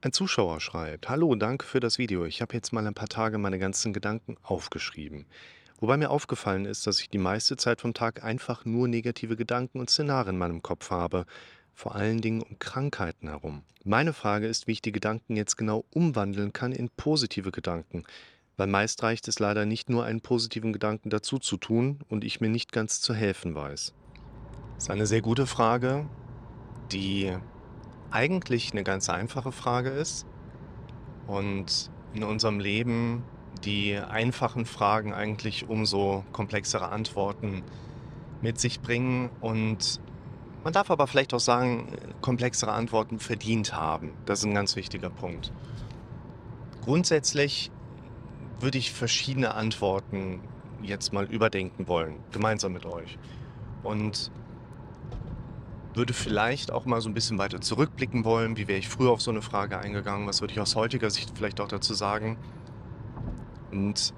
Ein Zuschauer schreibt, Hallo, danke für das Video. Ich habe jetzt mal ein paar Tage meine ganzen Gedanken aufgeschrieben. Wobei mir aufgefallen ist, dass ich die meiste Zeit vom Tag einfach nur negative Gedanken und Szenarien in meinem Kopf habe. Vor allen Dingen um Krankheiten herum. Meine Frage ist, wie ich die Gedanken jetzt genau umwandeln kann in positive Gedanken. Weil meist reicht es leider nicht nur einen positiven Gedanken dazu zu tun und ich mir nicht ganz zu helfen weiß. Das ist eine sehr gute Frage, die eigentlich eine ganz einfache Frage ist und in unserem Leben die einfachen Fragen eigentlich umso komplexere Antworten mit sich bringen und man darf aber vielleicht auch sagen, komplexere Antworten verdient haben. Das ist ein ganz wichtiger Punkt. Grundsätzlich würde ich verschiedene Antworten jetzt mal überdenken wollen, gemeinsam mit euch. Und würde vielleicht auch mal so ein bisschen weiter zurückblicken wollen. Wie wäre ich früher auf so eine Frage eingegangen? Was würde ich aus heutiger Sicht vielleicht auch dazu sagen? Und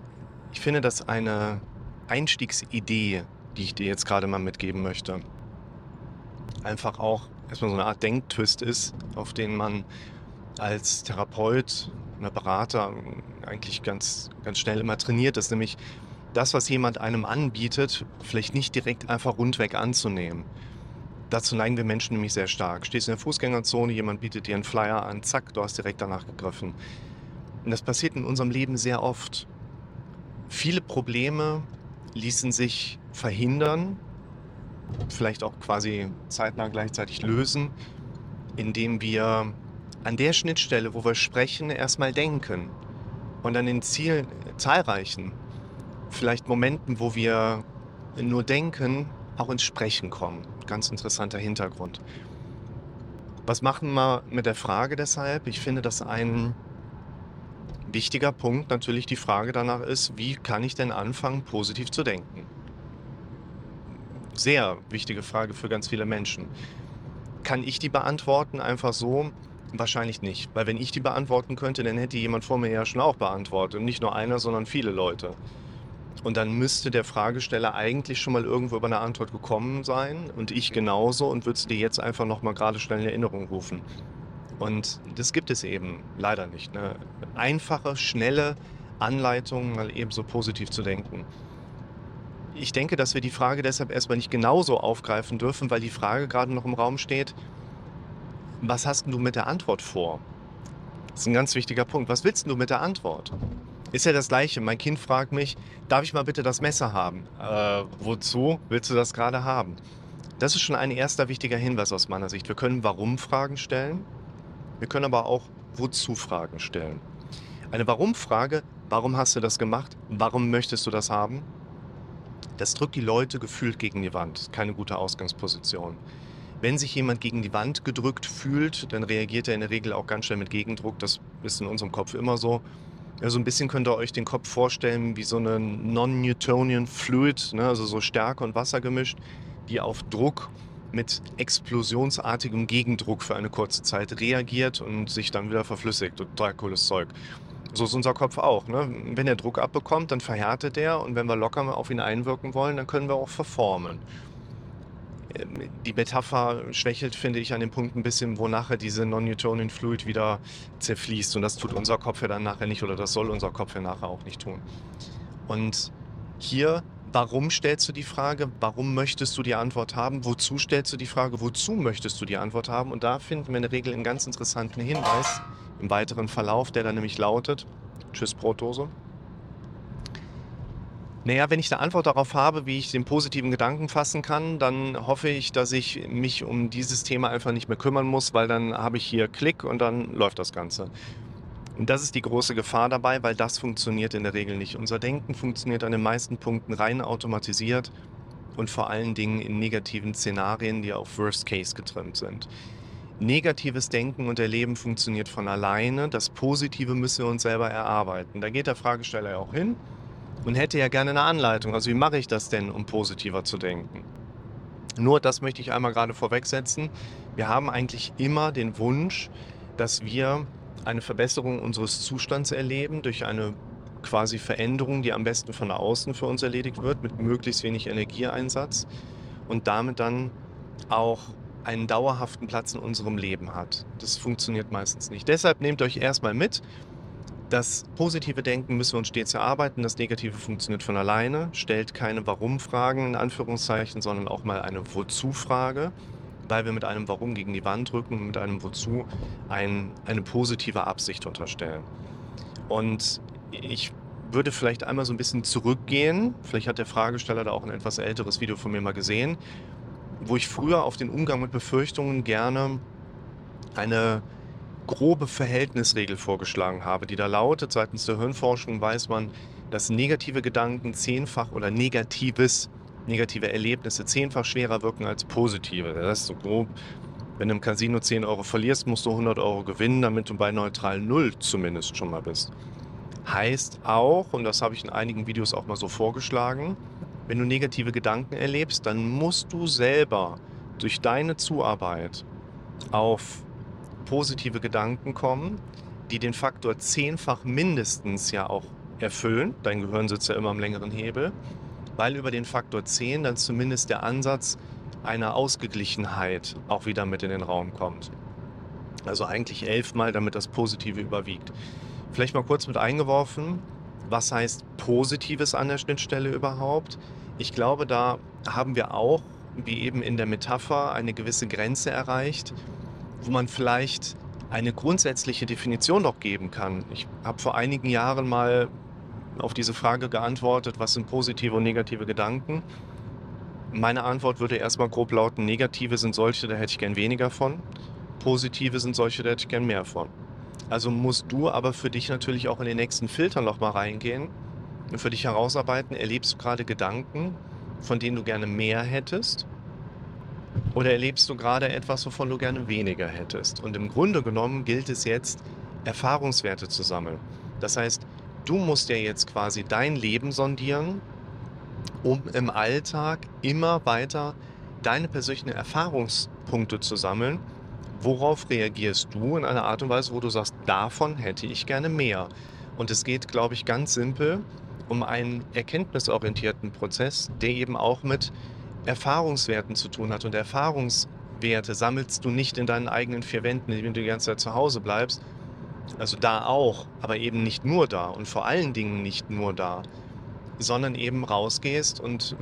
ich finde das eine Einstiegsidee, die ich dir jetzt gerade mal mitgeben möchte. Einfach auch erstmal so eine Art Denktwist ist, auf den man als Therapeut oder Berater eigentlich ganz, ganz schnell immer trainiert ist, nämlich das, was jemand einem anbietet, vielleicht nicht direkt einfach rundweg anzunehmen. Dazu neigen wir Menschen nämlich sehr stark. Stehst in der Fußgängerzone, jemand bietet dir einen Flyer an, zack, du hast direkt danach gegriffen. Und das passiert in unserem Leben sehr oft. Viele Probleme ließen sich verhindern, vielleicht auch quasi zeitnah gleichzeitig lösen, indem wir an der Schnittstelle, wo wir sprechen, erstmal denken und an den Zielen, zahlreichen, vielleicht Momenten, wo wir nur denken, auch ins Sprechen kommen. Ganz interessanter Hintergrund. Was machen wir mit der Frage deshalb? Ich finde, dass ein wichtiger Punkt natürlich die Frage danach ist, wie kann ich denn anfangen, positiv zu denken? Sehr wichtige Frage für ganz viele Menschen. Kann ich die beantworten einfach so? Wahrscheinlich nicht, weil wenn ich die beantworten könnte, dann hätte jemand vor mir ja schon auch beantwortet. Und nicht nur einer, sondern viele Leute. Und dann müsste der Fragesteller eigentlich schon mal irgendwo über eine Antwort gekommen sein und ich genauso und würde es dir jetzt einfach noch mal gerade schnell in Erinnerung rufen. Und das gibt es eben leider nicht. Ne? Einfache, schnelle Anleitungen, mal eben so positiv zu denken. Ich denke, dass wir die Frage deshalb erstmal nicht genauso aufgreifen dürfen, weil die Frage gerade noch im Raum steht, was hast du mit der Antwort vor? Das ist ein ganz wichtiger Punkt. Was willst du mit der Antwort? Ist ja das Gleiche. Mein Kind fragt mich, darf ich mal bitte das Messer haben? Äh, wozu willst du das gerade haben? Das ist schon ein erster wichtiger Hinweis aus meiner Sicht. Wir können Warum-Fragen stellen. Wir können aber auch Wozu-Fragen stellen. Eine Warum-Frage, warum hast du das gemacht? Warum möchtest du das haben? Das drückt die Leute gefühlt gegen die Wand. Keine gute Ausgangsposition. Wenn sich jemand gegen die Wand gedrückt fühlt, dann reagiert er in der Regel auch ganz schnell mit Gegendruck. Das ist in unserem Kopf immer so. Ja, so ein bisschen könnt ihr euch den Kopf vorstellen wie so eine Non-Newtonian Fluid, ne, also so Stärke und Wasser gemischt, die auf Druck mit explosionsartigem Gegendruck für eine kurze Zeit reagiert und sich dann wieder verflüssigt. Total cooles Zeug. So ist unser Kopf auch. Ne? Wenn er Druck abbekommt, dann verhärtet er und wenn wir locker auf ihn einwirken wollen, dann können wir auch verformen. Ähm, die Metapher schwächelt, finde ich, an dem Punkt ein bisschen, wo nachher diese Non-Newtonian Fluid wieder zerfließt. Und das tut unser Kopf ja dann nachher nicht oder das soll unser Kopf ja nachher auch nicht tun. Und hier, warum stellst du die Frage? Warum möchtest du die Antwort haben? Wozu stellst du die Frage? Wozu möchtest du die Antwort haben? Und da finden wir in der Regel einen ganz interessanten Hinweis im weiteren Verlauf, der dann nämlich lautet: Tschüss, Brotdose. Naja, wenn ich eine Antwort darauf habe, wie ich den positiven Gedanken fassen kann, dann hoffe ich, dass ich mich um dieses Thema einfach nicht mehr kümmern muss, weil dann habe ich hier Klick und dann läuft das Ganze. Und das ist die große Gefahr dabei, weil das funktioniert in der Regel nicht. Unser Denken funktioniert an den meisten Punkten rein automatisiert und vor allen Dingen in negativen Szenarien, die auf Worst Case getrimmt sind. Negatives Denken und Erleben funktioniert von alleine. Das Positive müssen wir uns selber erarbeiten. Da geht der Fragesteller ja auch hin und hätte ja gerne eine Anleitung. Also wie mache ich das denn, um positiver zu denken? Nur das möchte ich einmal gerade vorwegsetzen. Wir haben eigentlich immer den Wunsch, dass wir eine Verbesserung unseres Zustands erleben durch eine quasi Veränderung, die am besten von außen für uns erledigt wird, mit möglichst wenig Energieeinsatz und damit dann auch einen dauerhaften Platz in unserem Leben hat. Das funktioniert meistens nicht. Deshalb nehmt euch erstmal mit, das positive Denken müssen wir uns stets erarbeiten, das Negative funktioniert von alleine. Stellt keine Warum-Fragen in Anführungszeichen, sondern auch mal eine Wozu-Frage, weil wir mit einem Warum gegen die Wand drücken und mit einem Wozu ein, eine positive Absicht unterstellen. Und ich würde vielleicht einmal so ein bisschen zurückgehen. Vielleicht hat der Fragesteller da auch ein etwas älteres Video von mir mal gesehen, wo ich früher auf den Umgang mit Befürchtungen gerne eine grobe Verhältnisregel vorgeschlagen habe, die da lautet, seitens der Hirnforschung weiß man, dass negative Gedanken zehnfach oder negatives, negative Erlebnisse zehnfach schwerer wirken als positive. Das ist so grob. Wenn du im Casino 10 Euro verlierst, musst du 100 Euro gewinnen, damit du bei neutral Null zumindest schon mal bist. Heißt auch, und das habe ich in einigen Videos auch mal so vorgeschlagen, wenn du negative Gedanken erlebst, dann musst du selber durch deine Zuarbeit auf positive Gedanken kommen, die den Faktor zehnfach mindestens ja auch erfüllen. Dein Gehirn sitzt ja immer am längeren Hebel, weil über den Faktor 10 dann zumindest der Ansatz einer Ausgeglichenheit auch wieder mit in den Raum kommt. Also eigentlich elfmal, damit das Positive überwiegt. Vielleicht mal kurz mit eingeworfen, was heißt Positives an der Schnittstelle überhaupt? Ich glaube, da haben wir auch, wie eben in der Metapher, eine gewisse Grenze erreicht, wo man vielleicht eine grundsätzliche Definition noch geben kann. Ich habe vor einigen Jahren mal auf diese Frage geantwortet, was sind positive und negative Gedanken. Meine Antwort würde erstmal grob lauten, negative sind solche, da hätte ich gern weniger von. Positive sind solche, da hätte ich gern mehr von. Also musst du aber für dich natürlich auch in den nächsten Filter nochmal reingehen und für dich herausarbeiten, erlebst du gerade Gedanken, von denen du gerne mehr hättest oder erlebst du gerade etwas, wovon du gerne weniger hättest? Und im Grunde genommen gilt es jetzt, Erfahrungswerte zu sammeln. Das heißt, du musst ja jetzt quasi dein Leben sondieren, um im Alltag immer weiter deine persönlichen Erfahrungspunkte zu sammeln. Worauf reagierst du in einer Art und Weise, wo du sagst, davon hätte ich gerne mehr? Und es geht, glaube ich, ganz simpel um einen erkenntnisorientierten Prozess, der eben auch mit Erfahrungswerten zu tun hat. Und Erfahrungswerte sammelst du nicht in deinen eigenen vier Wänden, indem du die ganze Zeit zu Hause bleibst. Also da auch, aber eben nicht nur da und vor allen Dingen nicht nur da, sondern eben rausgehst und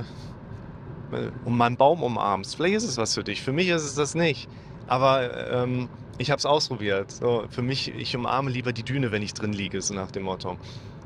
äh, um meinen Baum umarmst. Vielleicht ist es was für dich. Für mich ist es das nicht. Aber ähm, ich habe es ausprobiert. So, für mich, ich umarme lieber die Düne, wenn ich drin liege, so nach dem Motto.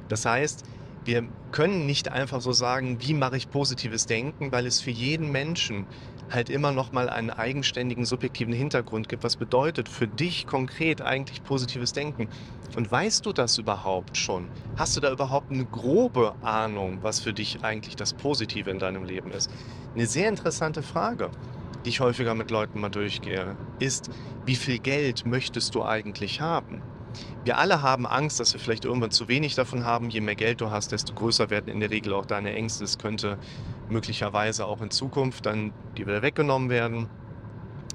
Das heißt, wir können nicht einfach so sagen, wie mache ich positives Denken, weil es für jeden Menschen halt immer noch mal einen eigenständigen subjektiven Hintergrund gibt. Was bedeutet für dich konkret eigentlich positives Denken? Und weißt du das überhaupt schon? Hast du da überhaupt eine grobe Ahnung, was für dich eigentlich das Positive in deinem Leben ist? Eine sehr interessante Frage, die ich häufiger mit Leuten mal durchgehe, ist, wie viel Geld möchtest du eigentlich haben? Wir alle haben Angst, dass wir vielleicht irgendwann zu wenig davon haben. Je mehr Geld du hast, desto größer werden in der Regel auch deine Ängste. Es könnte möglicherweise auch in Zukunft dann die wieder weggenommen werden.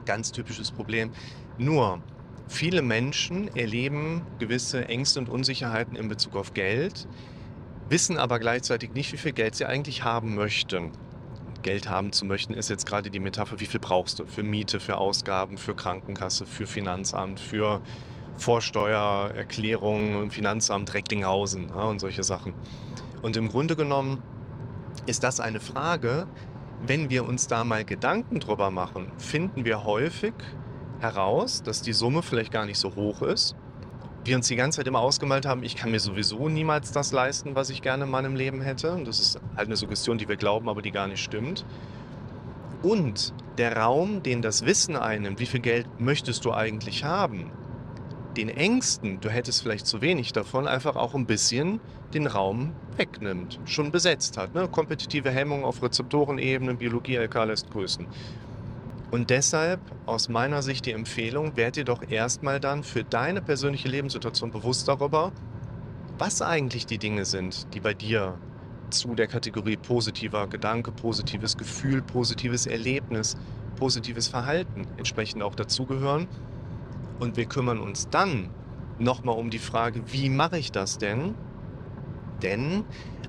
Ganz typisches Problem. Nur, viele Menschen erleben gewisse Ängste und Unsicherheiten in Bezug auf Geld, wissen aber gleichzeitig nicht, wie viel Geld sie eigentlich haben möchten. Geld haben zu möchten, ist jetzt gerade die Metapher, wie viel brauchst du für Miete, für Ausgaben, für Krankenkasse, für Finanzamt, für Vorsteuererklärung und Finanzamt Recklinghausen ja, und solche Sachen. Und im Grunde genommen ist das eine Frage, wenn wir uns da mal Gedanken drüber machen, finden wir häufig heraus, dass die Summe vielleicht gar nicht so hoch ist. Wir uns die ganze Zeit immer ausgemalt haben, ich kann mir sowieso niemals das leisten, was ich gerne in meinem Leben hätte. Und das ist halt eine Suggestion, die wir glauben, aber die gar nicht stimmt. Und der Raum, den das Wissen einnimmt, wie viel Geld möchtest du eigentlich haben, den Ängsten, du hättest vielleicht zu wenig davon, einfach auch ein bisschen den Raum wegnimmt, schon besetzt hat. Ne? Kompetitive Hemmung auf Rezeptorenebene, Biologie LK lässt grüßen. Und deshalb aus meiner Sicht die Empfehlung, werd dir doch erstmal dann für deine persönliche Lebenssituation bewusst darüber, was eigentlich die Dinge sind, die bei dir zu der Kategorie positiver Gedanke, positives Gefühl, positives Erlebnis, positives Verhalten entsprechend auch dazugehören und wir kümmern uns dann nochmal um die Frage, wie mache ich das denn? Denn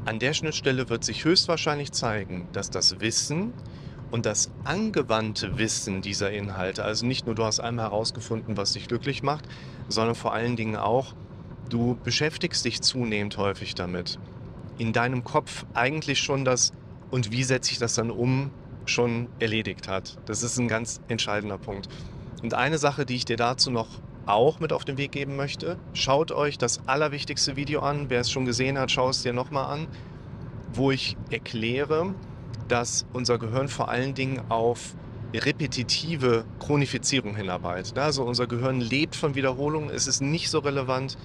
an der Schnittstelle wird sich höchstwahrscheinlich zeigen, dass das Wissen und das angewandte Wissen dieser Inhalte, also nicht nur du hast einmal herausgefunden, was dich glücklich macht, sondern vor allen Dingen auch, du beschäftigst dich zunehmend häufig damit. In deinem Kopf eigentlich schon das und wie setze ich das dann um schon erledigt hat. Das ist ein ganz entscheidender Punkt. Und eine Sache, die ich dir dazu noch auch mit auf den Weg geben möchte, schaut euch das allerwichtigste Video an. Wer es schon gesehen hat, schau es dir nochmal an, wo ich erkläre, dass unser Gehirn vor allen Dingen auf repetitive Chronifizierung hinarbeitet. Also unser Gehirn lebt von Wiederholungen. Es ist nicht so relevant,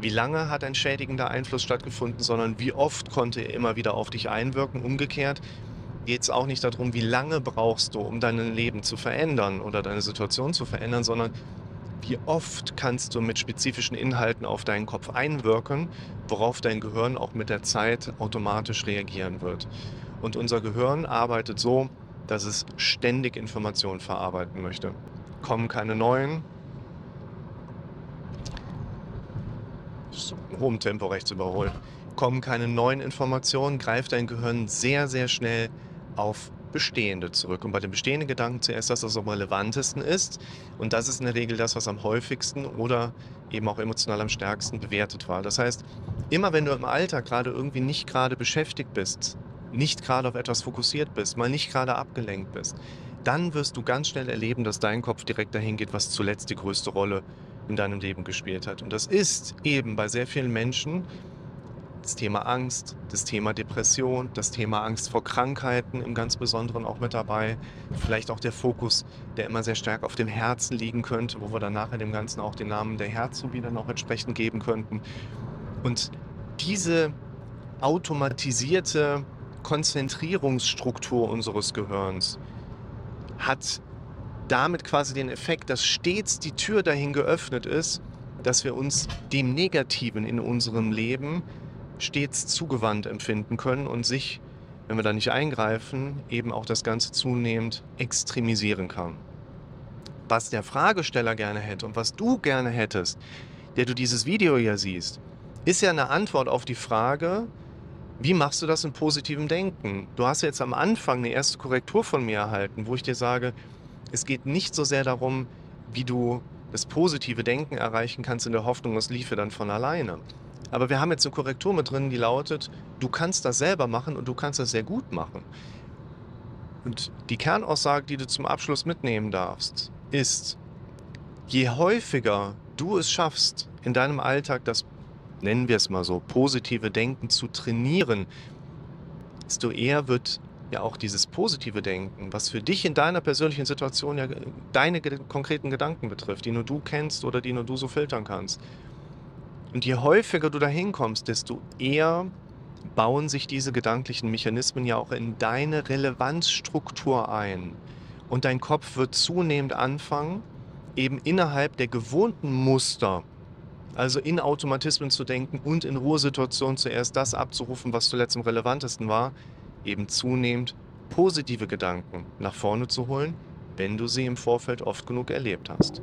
wie lange hat ein schädigender Einfluss stattgefunden, sondern wie oft konnte er immer wieder auf dich einwirken. Umgekehrt geht es auch nicht darum, wie lange brauchst du, um dein Leben zu verändern oder deine Situation zu verändern, sondern wie oft kannst du mit spezifischen Inhalten auf deinen Kopf einwirken, worauf dein Gehirn auch mit der Zeit automatisch reagieren wird. Und unser Gehirn arbeitet so, dass es ständig Informationen verarbeiten möchte. Kommen keine neuen. hohem Tempo rechts überholen. Kommen keine neuen Informationen, greift dein Gehirn sehr, sehr schnell auf Bestehende zurück. Und bei den bestehenden Gedanken zuerst das, was am relevantesten ist. Und das ist in der Regel das, was am häufigsten oder eben auch emotional am stärksten bewertet war. Das heißt, immer wenn du im Alltag gerade irgendwie nicht gerade beschäftigt bist, nicht gerade auf etwas fokussiert bist, mal nicht gerade abgelenkt bist, dann wirst du ganz schnell erleben, dass dein Kopf direkt dahin geht, was zuletzt die größte Rolle in deinem Leben gespielt hat. Und das ist eben bei sehr vielen Menschen das Thema Angst, das Thema Depression, das Thema Angst vor Krankheiten im ganz Besonderen auch mit dabei. Vielleicht auch der Fokus, der immer sehr stark auf dem Herzen liegen könnte, wo wir dann nachher dem Ganzen auch den Namen der Herzphobie dann auch entsprechend geben könnten. Und diese automatisierte Konzentrierungsstruktur unseres Gehirns hat damit quasi den Effekt, dass stets die Tür dahin geöffnet ist, dass wir uns dem Negativen in unserem Leben stets zugewandt empfinden können und sich, wenn wir da nicht eingreifen, eben auch das Ganze zunehmend extremisieren kann. Was der Fragesteller gerne hätte und was du gerne hättest, der du dieses Video ja siehst, ist ja eine Antwort auf die Frage, wie machst du das in positivem Denken? Du hast jetzt am Anfang eine erste Korrektur von mir erhalten, wo ich dir sage, es geht nicht so sehr darum, wie du das positive Denken erreichen kannst in der Hoffnung, es liefe dann von alleine. Aber wir haben jetzt eine Korrektur mit drin, die lautet, du kannst das selber machen und du kannst das sehr gut machen. Und die Kernaussage, die du zum Abschluss mitnehmen darfst, ist, je häufiger du es schaffst, in deinem Alltag das, nennen wir es mal so, positive Denken zu trainieren, desto eher wird ja auch dieses positive Denken, was für dich in deiner persönlichen Situation ja deine konkreten Gedanken betrifft, die nur du kennst oder die nur du so filtern kannst, und je häufiger du dahin kommst, desto eher bauen sich diese gedanklichen Mechanismen ja auch in deine Relevanzstruktur ein. Und dein Kopf wird zunehmend anfangen, eben innerhalb der gewohnten Muster, also in Automatismen zu denken und in Ruhesituationen zuerst das abzurufen, was zuletzt am relevantesten war, eben zunehmend positive Gedanken nach vorne zu holen, wenn du sie im Vorfeld oft genug erlebt hast.